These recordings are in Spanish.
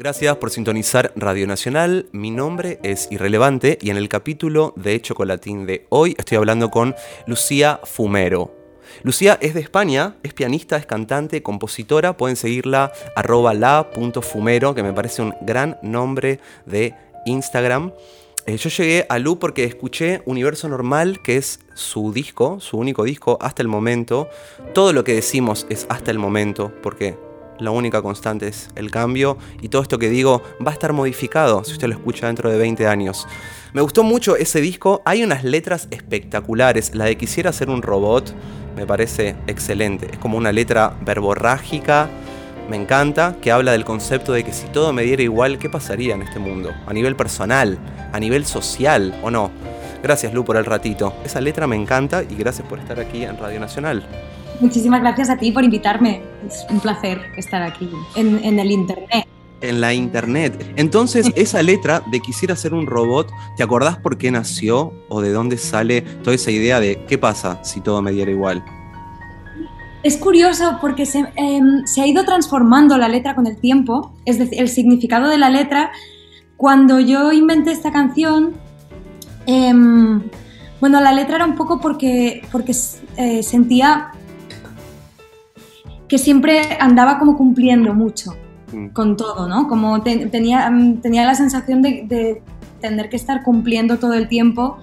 Gracias por sintonizar Radio Nacional. Mi nombre es Irrelevante y en el capítulo de Chocolatín de hoy estoy hablando con Lucía Fumero. Lucía es de España, es pianista, es cantante, compositora. Pueden seguirla arroba la.fumero, que me parece un gran nombre de Instagram. Eh, yo llegué a Lu porque escuché Universo Normal, que es su disco, su único disco hasta el momento. Todo lo que decimos es hasta el momento, porque la única constante es el cambio y todo esto que digo va a estar modificado si usted lo escucha dentro de 20 años. Me gustó mucho ese disco, hay unas letras espectaculares, la de Quisiera ser un robot me parece excelente, es como una letra verborrágica, me encanta, que habla del concepto de que si todo me diera igual, ¿qué pasaría en este mundo? A nivel personal, a nivel social, ¿o no? Gracias Lu por el ratito, esa letra me encanta y gracias por estar aquí en Radio Nacional. Muchísimas gracias a ti por invitarme. Es un placer estar aquí en, el Internet. En la Internet. Entonces, esa letra de quisiera ser un robot, ¿te acordás por qué nació o de dónde sale toda esa idea de qué pasa si todo me diera igual? Es curioso porque se, em, ha ido transformando la letra con el tiempo, es decir, el significado de la letra. Cuando yo inventé esta canción, em, bueno, la letra era un poco porque, porque eh, sentía que siempre andaba como cumpliendo mucho mm. con todo, ¿no? Como tenía, mm, tenía la sensación de, tener que estar cumpliendo todo el tiempo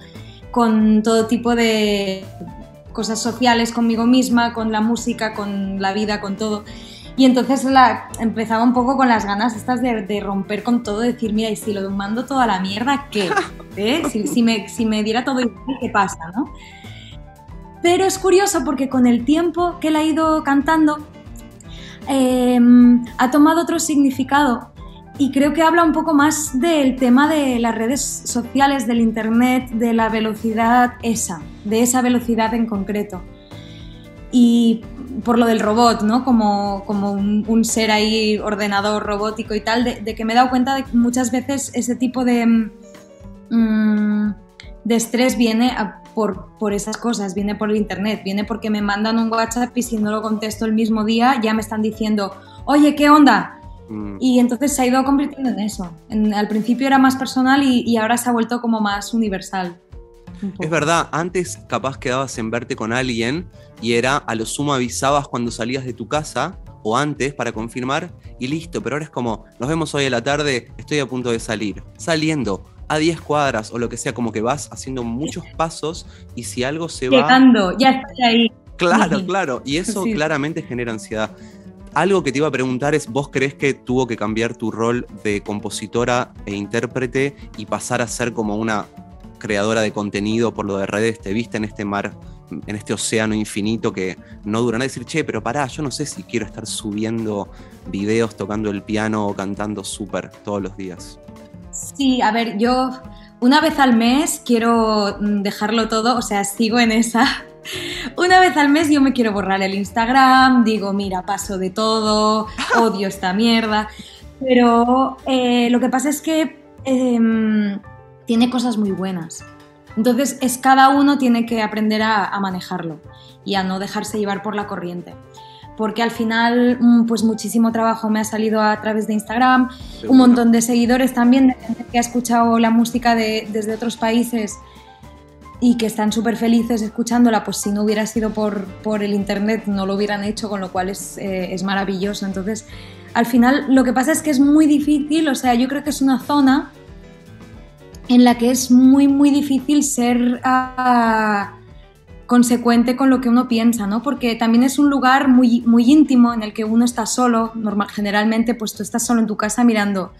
con todo tipo de cosas sociales conmigo misma, con la música, con la vida, con todo. Y entonces la, empezaba un poco con las ganas estas de, romper con todo, de decir, mira, y si lo mando toda la mierda, ¿qué? ¿Eh? Si, me, si me diera todo igual, ¿qué pasa? ¿no? Pero es curioso porque con el tiempo que la he ido cantando, Em, ha tomado otro significado y creo que habla un poco más del tema de las redes sociales, del Internet, de la velocidad esa, de esa velocidad en concreto. Y por lo del robot, ¿no? Como, como un, ser ahí ordenador robótico y tal, de, que me he dado cuenta de que muchas veces ese tipo de, mm, de estrés viene a, por, esas cosas, viene por el internet, viene porque me mandan un WhatsApp y si no lo contesto el mismo día ya me están diciendo, oye, ¿qué onda? Mm. Y entonces se ha ido convirtiendo en eso. al principio era más personal y, ahora se ha vuelto como más universal. Es verdad, antes capaz quedabas en verte con alguien y era a lo sumo avisabas cuando salías de tu casa o antes para confirmar y listo, pero ahora es como, nos vemos hoy a la tarde, estoy a punto de salir, saliendo, a 10 cuadras o lo que sea, como que vas haciendo muchos pasos y si algo se va... Llegando, ya estoy ahí. Claro, claro, y eso claramente genera ansiedad. Algo que te iba a preguntar es, ¿vos crees que tuvo que cambiar tu rol de compositora e intérprete y pasar a ser como una creadora de contenido por lo de redes? ¿Te viste en este mar, en este océano infinito que no dura nada? Decir, che, pero pará, yo no sé si quiero estar subiendo videos tocando el piano o cantando súper todos los días. Sí, a ver, yo una vez al mes quiero mm, dejarlo todo, o sea, sigo en esa. Una vez al mes yo me quiero borrar el Instagram, digo, mira, paso de todo, odio esta mierda. Pero eh, lo que pasa es que em, tiene cosas muy buenas. Entonces, es cada uno tiene que aprender a manejarlo y a no dejarse llevar por la corriente porque al final mm, pues muchísimo trabajo me ha salido a través de Instagram, un montón de seguidores también, de gente que ha escuchado la música desde otros países y que están súper felices escuchándola, pues si no hubiera sido por, por, el Internet no lo hubieran hecho, con lo cual es, eh, es, maravilloso. Entonces, al final lo que pasa es que es muy difícil, o sea, yo creo que es una zona en la que es muy, muy difícil ser... Ah, consecuente con lo que uno piensa, ¿no? Porque también es un lugar muy, muy íntimo en el que uno está solo, normal, generalmente pues tú estás solo en tu casa mirando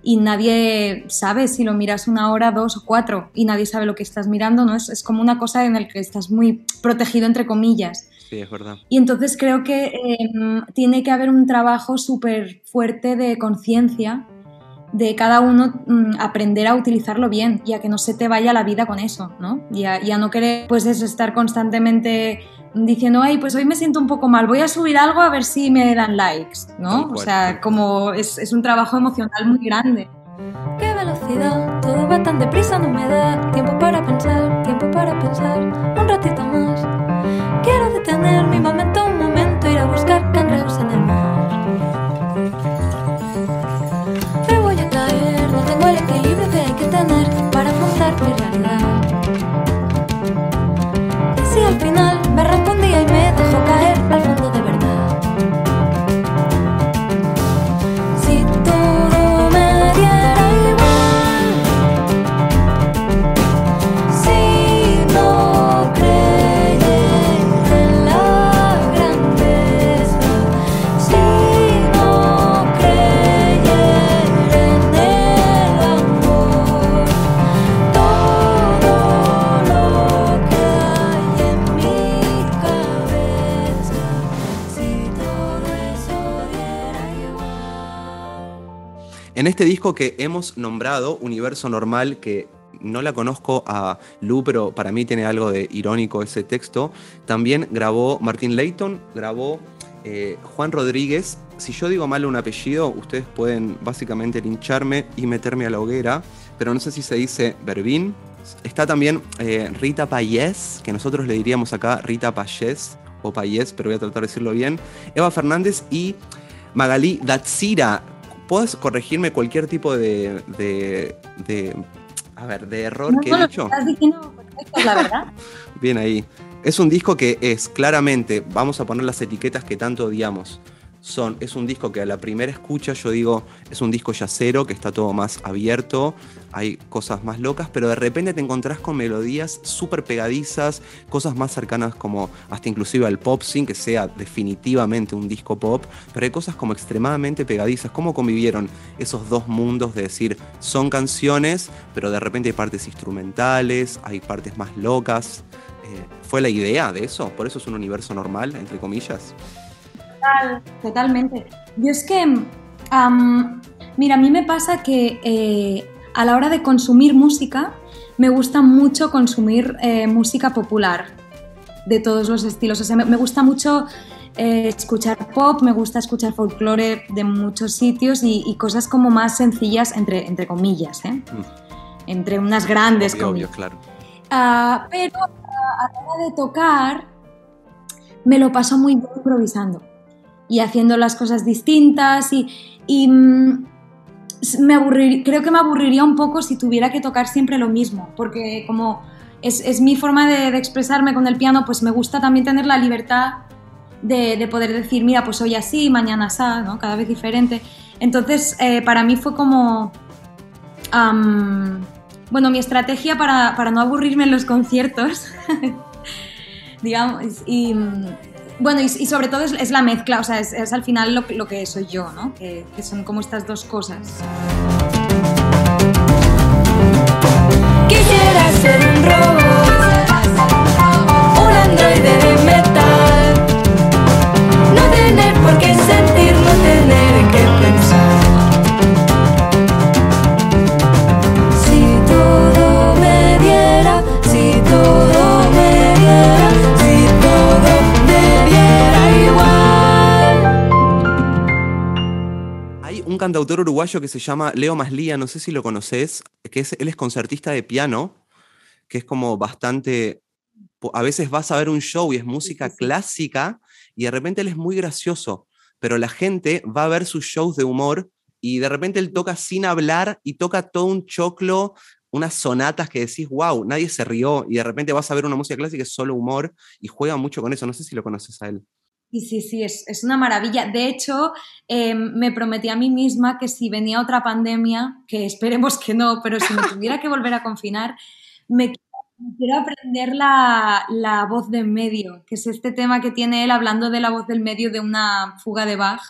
y nadie sabe si lo miras una hora, dos o cuatro y nadie sabe lo que estás mirando, ¿no? Es, es como una cosa en la que estás muy protegido entre comillas. Sí, es verdad. Y entonces creo que em, tiene que haber un trabajo súper fuerte de conciencia de cada uno mm, aprender a utilizarlo bien y a que no se te vaya la vida con eso, ¿no? Y a, no querer, pues eso, estar constantemente diciendo, ay, pues hoy me siento un poco mal, voy a subir algo a ver si me dan likes, ¿no? o sea, como es, es un trabajo emocional muy grande. Qué velocidad, todo va tan deprisa, no me da tiempo para pensar, tiempo para pensar, un ratito más. Quiero detener En este disco que hemos nombrado Universo Normal, que no la conozco a Lu, pero para mí tiene algo de irónico ese texto, también grabó Martín Leighton, grabó eh, Juan Rodríguez. Si yo digo mal un apellido, ustedes pueden básicamente lincharme y meterme a la hoguera, pero no sé si se dice Berbín. Está también eh, Rita Payés, que nosotros le diríamos acá Rita Payés o Payés, pero voy a tratar de decirlo bien. Eva Fernández y Magalí Datsira. ¿Puedes corregirme cualquier tipo de, de, a ver, de error que he dicho? Estás diciendo perfecto, la verdad. Bien ahí. Es un disco que es claramente, vamos a poner las etiquetas que tanto odiamos. Son, es un disco que a la primera escucha yo digo, es un disco yacero, que está todo más abierto, hay cosas más locas, pero de repente te encontrás con melodías súper pegadizas, cosas más cercanas como hasta inclusive al pop, sin que sea definitivamente un disco pop, pero hay cosas como extremadamente pegadizas. ¿Cómo convivieron esos dos mundos de decir, son canciones, pero de repente hay partes instrumentales, hay partes más locas? Eh, ¿Fue la idea de eso? ¿Por eso es un universo normal, entre comillas? Total, totalmente. Yo es que, mira, a mí me pasa que eh, a la hora de consumir música, me gusta mucho consumir eh, música popular de todos los estilos. O sea, me, gusta mucho escuchar pop, me gusta escuchar folclore de muchos sitios y, cosas como más sencillas, entre, entre comillas, mm. entre unas grandes comillas. claro. Ah, pero a la hora de tocar, me lo paso muy bien improvisando y haciendo las cosas distintas y, mm, me creo que me aburriría un poco si tuviera que tocar siempre lo mismo, porque como es, mi forma de, expresarme con el piano, pues me gusta también tener la libertad de, poder decir, mira, pues hoy así, mañana así, ¿no? cada vez diferente. Entonces, eh, para mí fue como bueno, mi estrategia para, no aburrirme en los conciertos, digamos, y bueno, y, sobre todo es, la mezcla, o sea, es, al final lo, que soy yo, ¿no? Que, que son como estas dos cosas. Quisiera ser un robot, cantautor uruguayo que se llama Leo Maslía, no sé si lo conoces, que es, él es concertista de piano, que es como bastante, a veces vas a ver un show y es música clásica y de repente él es muy gracioso, pero la gente va a ver sus shows de humor y de repente él toca sin hablar y toca todo un choclo, unas sonatas que decís, wow, nadie se rió y de repente vas a ver una música clásica que es solo humor y juega mucho con eso, no sé si lo conoces a él. Sí, sí, sí, es, una maravilla. De hecho, em, me prometí a mí misma que si venía otra pandemia, que esperemos que no, pero si me tuviera que volver a confinar, me quiero aprender la, voz de en medio, que es este tema que tiene él hablando de la voz del medio de una fuga de Bach,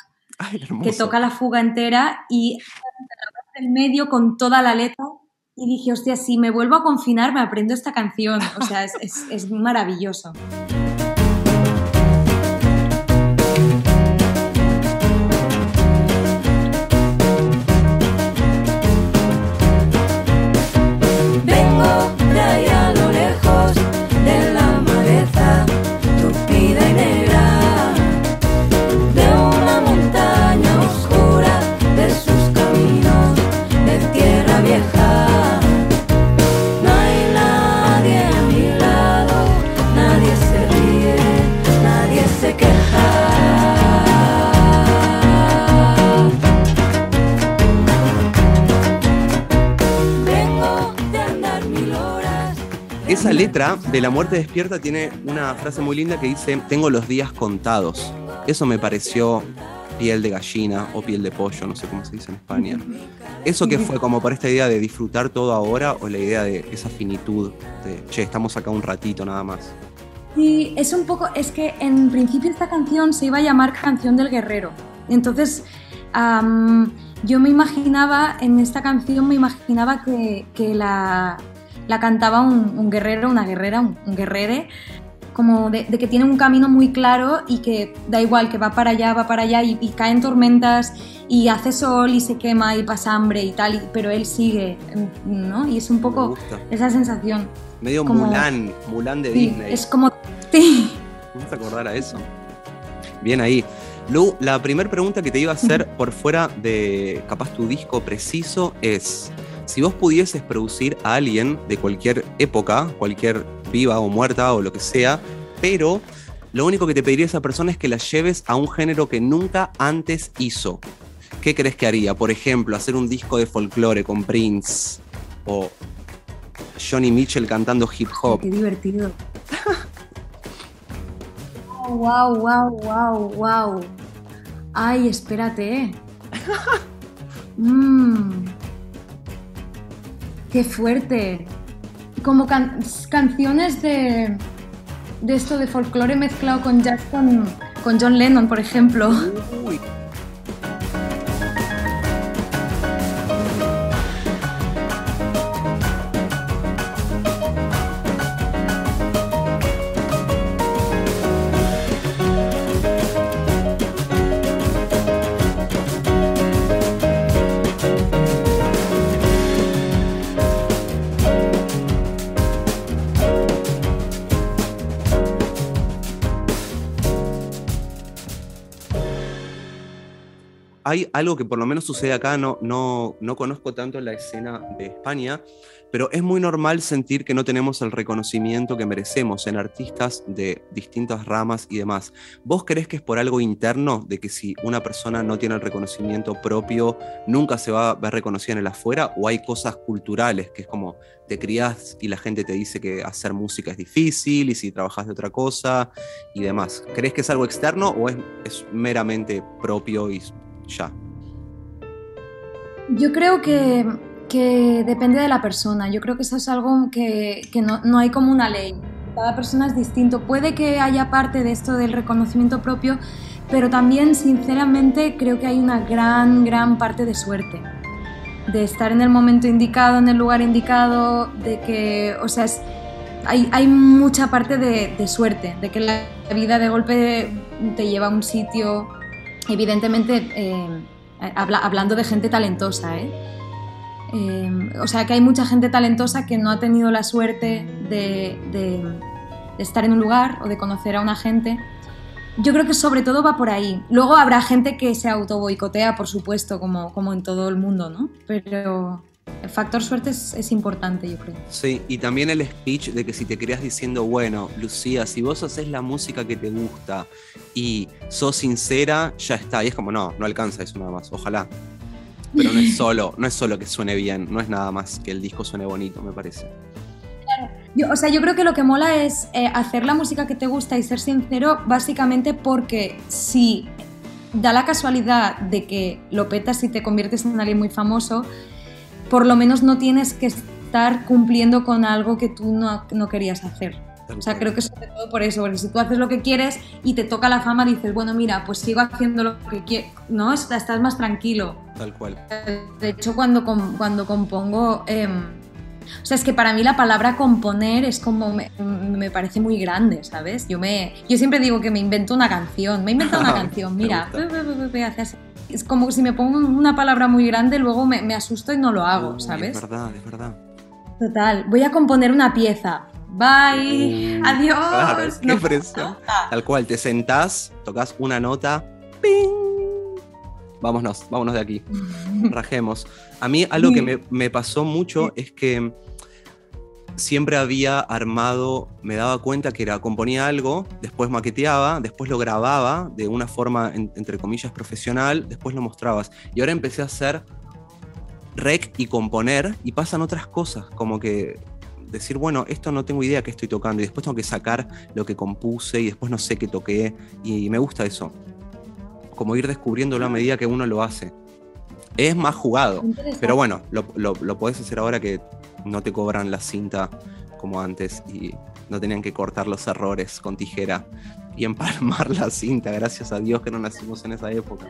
que toca la fuga entera y la voz del medio con toda la letra. Y dije, hostia, si me vuelvo a confinar, me aprendo esta canción. O sea, es, es maravilloso. Letra de La muerte despierta tiene una frase muy linda que dice, tengo los días contados. Eso me pareció piel de gallina o piel de pollo, no sé cómo se dice en España. ¿Eso qué fue como para esta idea de disfrutar todo ahora o la idea de esa finitud de, che, estamos acá un ratito nada más? Sí, es un poco, es que en principio esta canción se iba a llamar Canción del Guerrero. Entonces, yo me imaginaba, en esta canción me imaginaba que, que la, la cantaba un, guerrero, una guerrera, un, guerrere, como de, de que tiene un camino muy claro y que da igual, que va para allá, va para allá y, y caen tormentas y hace sol y se quema y pasa hambre y tal, y- pero él sigue, ¿no? Y es un poco esa sensación. Medio como- Mulan, Mulan de Sí, Disney. es como... Sí. ¿Me vas a acordar a eso? Bien ahí. Lu, la primera pregunta que te iba a hacer por fuera de capaz tu disco preciso es, si vos pudieses producir a alguien de cualquier época, cualquier viva o muerta o lo que sea, pero lo único que te pediría a esa persona es que la lleves a un género que nunca antes hizo. ¿Qué crees que haría? Por ejemplo, hacer un disco de folclore con Prince o Johnny Mitchell cantando hip hop. Qué divertido. wow, wow, wow, wow. Ay, espérate. Mm. Qué fuerte. Como can- canciones de, de esto de folclore mezclado con jazz con, con John Lennon, por ejemplo. Uy, hay algo que por lo menos sucede acá, no, no, no conozco tanto la escena de España, pero es muy normal sentir que no tenemos el reconocimiento que merecemos en artistas de distintas ramas y demás. ¿Vos crees que es por algo interno de que si una persona no tiene el reconocimiento propio, nunca se va a ver reconocida en el afuera? ¿O hay cosas culturales que es como te criás y la gente te dice que hacer música es difícil y si trabajas de otra cosa y demás? ¿Crees que es algo externo o es, es meramente propio y ya? Yo creo que, que depende de la persona. Yo creo que eso es algo que, que no, no hay como una ley. Cada persona es distinto. Puede que haya parte de esto del reconocimiento propio, pero también, sinceramente, creo que hay una gran, gran parte de suerte. De estar en el momento indicado, en el lugar indicado, de que, o sea, es- hay, hay mucha parte de, de suerte, de que la vida de golpe te lleva a un sitio, evidentemente, eh, habla- hablando de gente talentosa, ¿eh? Eh, o sea que hay mucha gente talentosa que no ha tenido la suerte de, de- de estar en un lugar o de conocer a una gente. Yo creo que sobre todo va por ahí. Luego habrá gente que se auto boicotea, por supuesto, como, como en todo el mundo, ¿no? Pero el factor suerte es, es importante, yo creo. Sí, y también el speech de que si te creas diciendo, bueno, Lucía, si vos haces la música que te gusta y sos sincera, ya está. Y es como, no, no alcanza eso nada más, ojalá. Pero no es solo, no es solo que suene bien, no es nada más que el disco suene bonito, me parece. Yo, o sea, yo creo que lo que mola es eh, hacer la música que te gusta y ser sincero, básicamente porque si da la casualidad de que lo petas y te conviertes en alguien muy famoso, por lo menos no tienes que estar cumpliendo con algo que tú no, no querías hacer. O sea, creo que sobre todo por eso, porque si tú haces lo que quieres y te toca la fama, dices, bueno, mira, pues sigo haciendo lo que quiero, ¿no? Estás más tranquilo. Tal cual. De hecho, cuando, cuando compongo, em, o sea, es que para mí la palabra componer es como, me, me parece muy grande, ¿sabes? Yo, me, yo siempre digo que me invento una canción, me he inventado una canción, mira, hace así. Es como si me pongo una palabra muy grande, luego me, me asusto y no lo hago, Uy, ¿sabes? Es verdad, es verdad. Total, voy a componer una pieza. Bye, adiós. Claro, qué No presión. Tal cual, te sentás, tocas una nota, ¡ping! Vámonos, vámonos de aquí. rajemos. A mí algo que me, me pasó mucho es que siempre había armado, me daba cuenta que era, componía algo, después maqueteaba, después lo grababa de una forma, en- entre comillas, profesional, después lo mostrabas. Y ahora empecé a hacer rec y componer y pasan otras cosas, como que decir, bueno, esto no tengo idea que estoy tocando y después tengo que sacar lo que compuse y después no sé qué toqué y me gusta eso. Como ir descubriéndolo a medida que uno lo hace. Es más jugado. Pero bueno, lo, lo, lo podés hacer ahora que no te cobran la cinta como antes y no tenían que cortar los errores con tijera y empalmar la cinta. Gracias a Dios que no nacimos en esa época.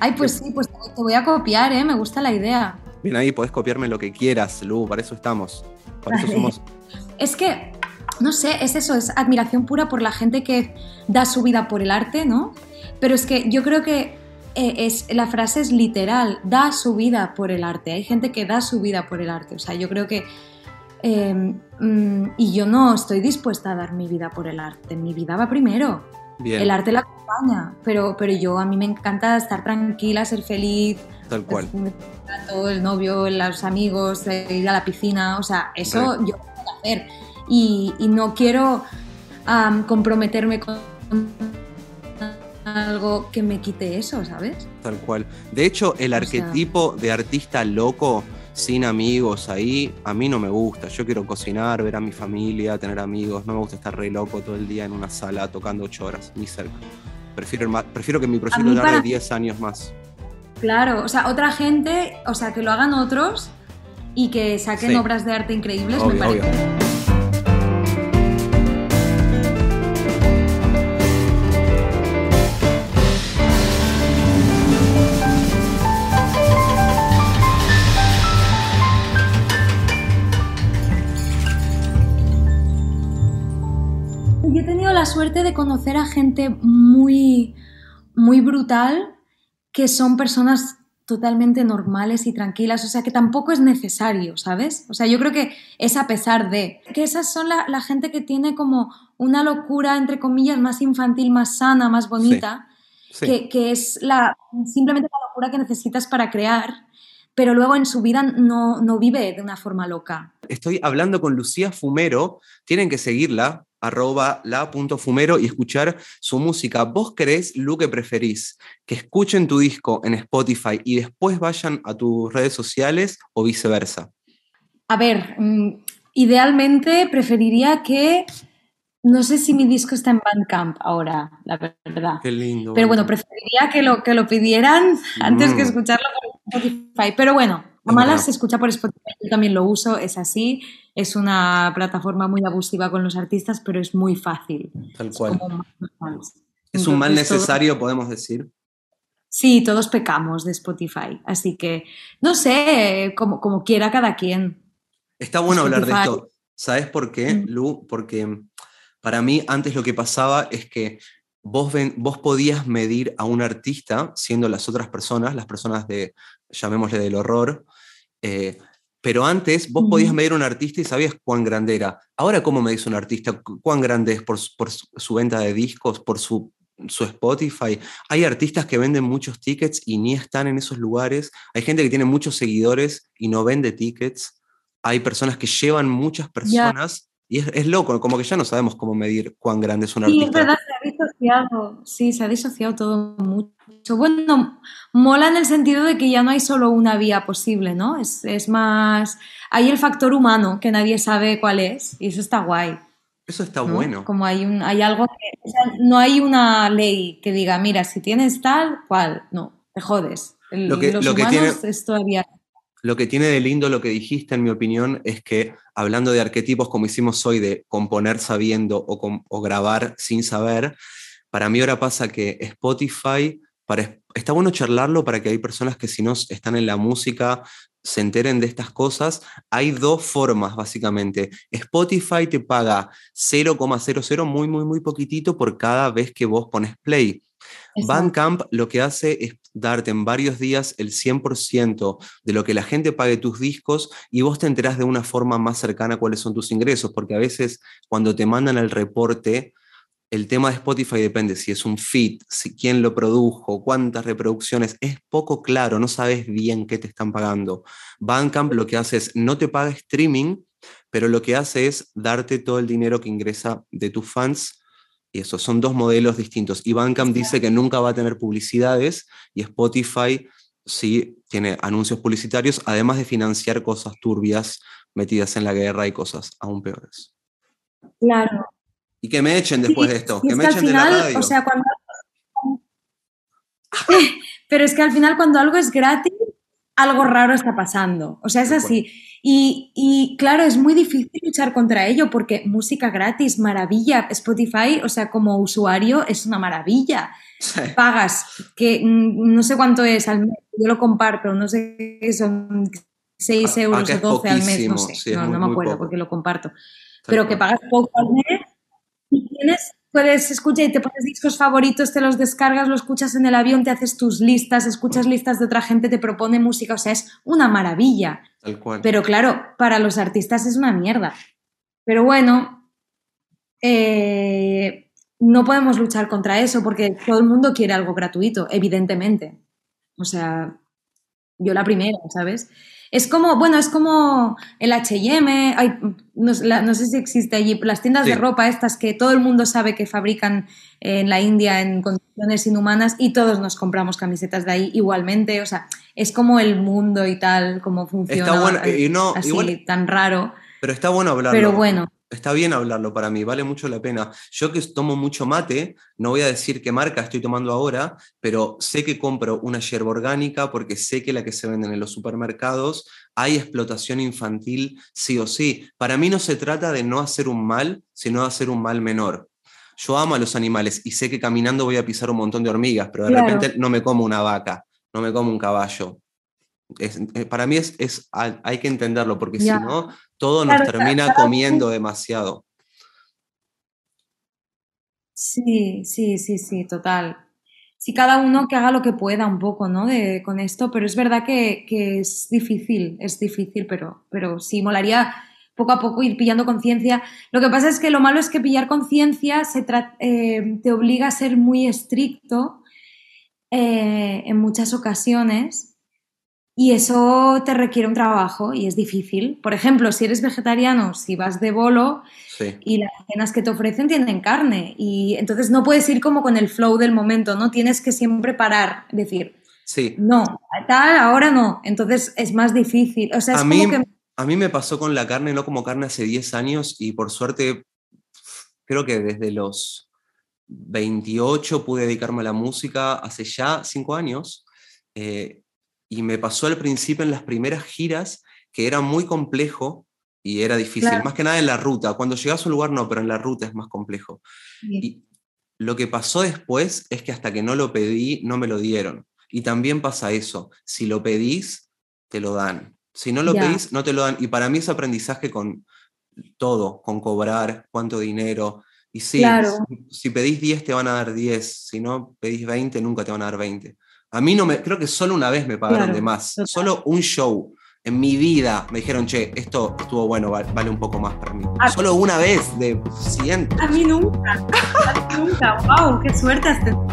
Ay, pues sí, pues te voy a copiar, ¿eh? Me gusta la idea. Bien ahí, podés copiarme lo que quieras, Lu, para eso estamos. Para eso somos. Es que no sé, es eso, es admiración pura por la gente que da su vida por el arte, ¿no? Pero es que yo creo que eh, es, la frase es literal, da su vida por el arte. Hay gente que da su vida por el arte. O sea, yo creo que... eh, mm, y yo no estoy dispuesta a dar mi vida por el arte. Mi vida va primero. Bien, El arte la acompaña, pero, pero yo a mí me encanta estar tranquila, ser feliz, tal cual. el gato, el novio, los amigos, eh, ir a la piscina, o sea, eso yo lo puedo hacer. Y, y no quiero comprometerme con algo que me quite eso, ¿sabes? Tal cual. De hecho, el arquetipo de artista loco, sin amigos ahí, a mí no me gusta. Yo quiero cocinar, ver a mi familia, tener amigos. No me gusta estar re loco todo el día en una sala tocando ocho horas, ni cerca. Prefiero, prefiero que mi proyecto tarde para- 10 años más. Claro, o sea, otra gente, o sea, que lo hagan otros y que saquen Sí. obras de arte increíbles, me parece. obvio. Suerte de conocer a gente muy, muy brutal, que son personas totalmente normales y tranquilas, o sea que tampoco es necesario, ¿sabes? O sea, yo creo que es a pesar de que esas son la, la gente que tiene como una locura, entre comillas, más infantil, más sana, más bonita, Sí. que, que es la, simplemente la locura que necesitas para crear, pero luego en su vida no, no vive de una forma loca. Estoy hablando con Lucía Fumero. Tienen que seguirla, arroba la.fumero y escuchar su música. ¿Vos querés, Lu, que preferís? ¿Que escuchen tu disco en Spotify y después vayan a tus redes sociales o viceversa? A ver, mm, idealmente preferiría que. No sé si mi disco está en Bandcamp ahora, la verdad. Qué lindo. Pero bueno, preferiría que lo, que lo pidieran antes que Mm. escucharlo por Spotify. Pero bueno, a malas se escucha por Spotify. Yo también lo uso, es así. Es una plataforma muy abusiva con los artistas, pero es muy fácil. Tal Es cual. como más- Es un mal todo- necesario, podemos decir. Sí, todos pecamos de Spotify. Así que, no sé, como, como quiera cada quien. Está bueno hablar de esto. ¿Sabes por qué, Mm. Lu? Porque para mí antes lo que pasaba es que vos, ven, vos podías medir a un artista siendo las otras personas, las personas de, llamémosle del horror, eh, pero antes vos podías medir a un artista y sabías cuán grande era. Ahora, ¿cómo medís a un artista? ¿Cu- ¿Cuán grande es por, su- por su, su venta de discos, por su, su Spotify? Hay artistas que venden muchos tickets y ni están en esos lugares. Hay gente que tiene muchos seguidores y no vende tickets. Hay personas que llevan muchas personas y es, es loco, como que ya no sabemos cómo medir cuán grande es un Sí, es artista. verdad, se ha disociado. Sí, se ha disociado todo mucho. Bueno, mola en el sentido de que ya no hay solo una vía posible, ¿no? Es, es más. Hay el factor humano que nadie sabe cuál es y eso está guay. Eso está ¿no? bueno. Como hay, un, hay algo que. o sea, no hay una ley que diga, mira, si tienes tal, cual. No, te jodes. El- Lo que- los lo que humanos tiene- es todavía. Lo que tiene de lindo lo que dijiste, en mi opinión, es que hablando de arquetipos como hicimos hoy, de componer sabiendo o, grabar sin saber, para mí ahora pasa que Spotify, para, está bueno charlarlo para que hay personas que si no están en la música se enteren de estas cosas. Hay dos formas, básicamente. Spotify te paga 0,00, muy, muy, muy poquitito por cada vez que vos pones play. Bandcamp lo que hace es darte en varios días el 100% de lo que la gente pague tus discos y vos te enterás de una forma más cercana cuáles son tus ingresos, porque a veces cuando te mandan el reporte, el tema de Spotify depende si es un fit, si quién lo produjo, cuántas reproducciones, es poco claro, no sabes bien qué te están pagando. Bandcamp lo que hace es no te paga streaming, pero lo que hace es darte todo el dinero que ingresa de tus fans y eso, son dos modelos distintos. Y Bandcamp dice que nunca va a tener publicidades y Spotify sí tiene anuncios publicitarios, además de financiar cosas turbias metidas en la guerra y cosas aún peores. Claro. Y que me echen después de esto, y que es me al echen de final, la radio. O sea, cuando... Pero es que al final cuando algo es gratis, algo raro está pasando. O sea, es así. Y, y, claro, es muy difícil luchar contra ello porque música gratis, maravilla. Spotify, o sea, como usuario, es una maravilla. Sí. Pagas, que mm, no sé cuánto es al mes, yo lo comparto, no sé qué son 6 A- euros o es 12 al mes, no sé, sí, no, muy- no me acuerdo porque lo comparto. pero que pagas poco al mes y tienes, puedes escuchar y te pones discos favoritos, te los descargas, lo escuchas en el avión, te haces tus listas, escuchas listas de otra gente, te propone música, o sea, es una maravilla. Tal cual. Pero claro, para los artistas es una mierda. Pero bueno, eh, no podemos luchar contra eso porque todo el mundo quiere algo gratuito, evidentemente. O sea, yo la primera, ¿sabes? Es como, bueno, es como el H&M, hay- no, sé- la- no sé si existe allí, las tiendas de ropa estas que todo el mundo sabe que fabrican en la India en condiciones inhumanas y todos nos compramos camisetas de ahí igualmente, o sea, es como el mundo y tal, cómo funciona, Está bueno, y no, así igual- tan raro, Pero está bueno hablarlo. pero bueno, Está bien hablarlo para mí, vale mucho la pena. Yo que tomo mucho mate, no voy a decir qué marca estoy tomando ahora, pero sé que compro una yerba orgánica porque sé que la que se venden en los supermercados hay explotación infantil sí o sí. Para mí no se trata de no hacer un mal, sino de hacer un mal menor. Yo amo a los animales y sé que caminando voy a pisar un montón de hormigas, pero de Claro. repente no me como una vaca, no me como un caballo. Es- eh, para mí es, es- hay que entenderlo, porque si no, todo nos termina comiendo demasiado. Sí, sí, sí, sí, total. Sí, cada uno que haga lo que pueda un poco, ¿no? De, con esto, pero es verdad que, que es difícil, es difícil, pero, pero sí, molaría poco a poco ir pillando conciencia. Lo que pasa es que lo malo es que pillar conciencia eh, te obliga a ser muy estricto eh, en muchas ocasiones y eso te requiere un trabajo y es difícil. Por ejemplo, si eres vegetariano, si vas de bolo, Sí. y las cenas que te ofrecen tienen carne y entonces no puedes ir como con el flow del momento, ¿no? Tienes que siempre parar, decir, Sí. no, tal, ahora no. Entonces es más difícil. O sea, es A como mí, que... a mí me pasó con la carne, no como carne hace 10 años y por suerte creo que desde los 28 pude dedicarme a la música, hace ya 5 años. eh, y me pasó al principio en las primeras giras que era muy complejo y era difícil, Claro. más que nada en la ruta. Cuando llegas a un lugar no, pero en la ruta es más complejo. Y lo que pasó después es que hasta que no lo pedí, no me lo dieron. Y también pasa eso, si lo pedís, te lo dan. Si no lo pedís, no te lo dan. Y para mí es aprendizaje con todo, con cobrar, cuánto dinero. Y sí, Claro. si, si pedís 10 te van a dar 10, si no pedís 20 nunca te van a dar 20. A mí no me, creo que solo una vez me pagaron Claro, de más, total. solo un show. En mi vida me dijeron, che, esto estuvo bueno, va- vale un poco más para mí. Ah. Solo una vez de 100. A mí nunca, a mí nunca, wow, qué suerte has tenido.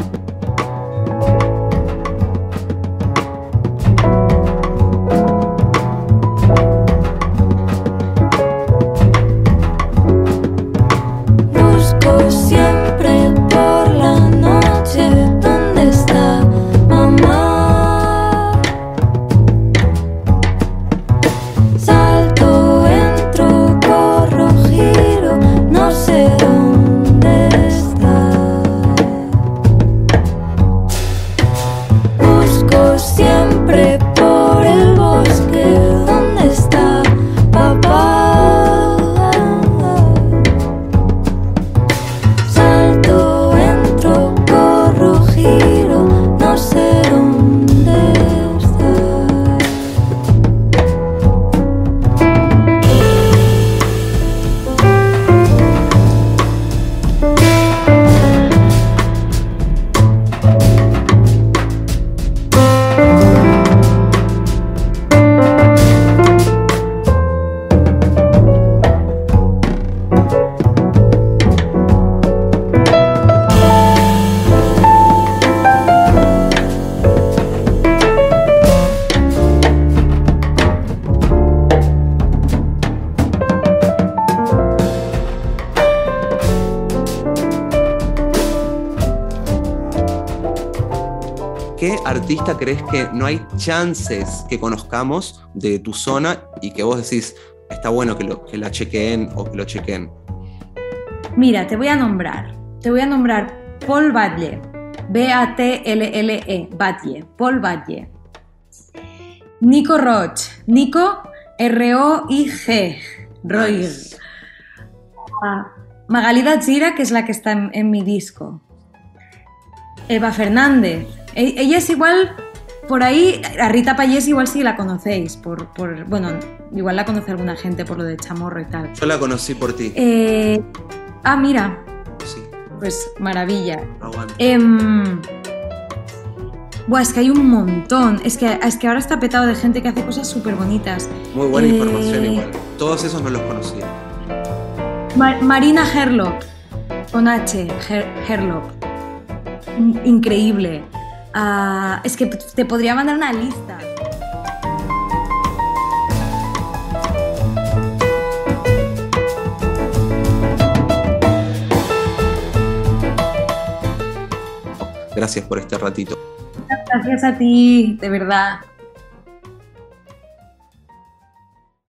Artista crees que no hay chances que conozcamos de tu zona y que vos decís, está bueno que, lo, que la chequeen o que lo chequeen? Mira, te voy a nombrar, te voy a nombrar Paul Badle, B-A-T-L-L-E, Badle, Paul Badle. Nico Roch, Nico R-O-I-G, Roig. Nice. Ah, Magalida Gira, que es la que está en, en mi disco. Eva Fernández. E- ella es igual por ahí, a Rita Payés igual sí la conocéis, por, por- bueno, igual la conoce alguna gente por lo de Chamorro y tal. Yo la conocí por ti. Eh, ah, mira, Sí, pues maravilla. aguante. Em, buah, es que hay un montón. Es que, es que ahora está petado de gente que hace cosas súper bonitas. Muy buena eh, información igual. Todos esos no los conocía. Ma- Marina Herlop, con H, Her- Herlop. In- Increíble. Ah, es que te podría mandar una lista. Gracias por este ratito. Gracias a ti, de verdad.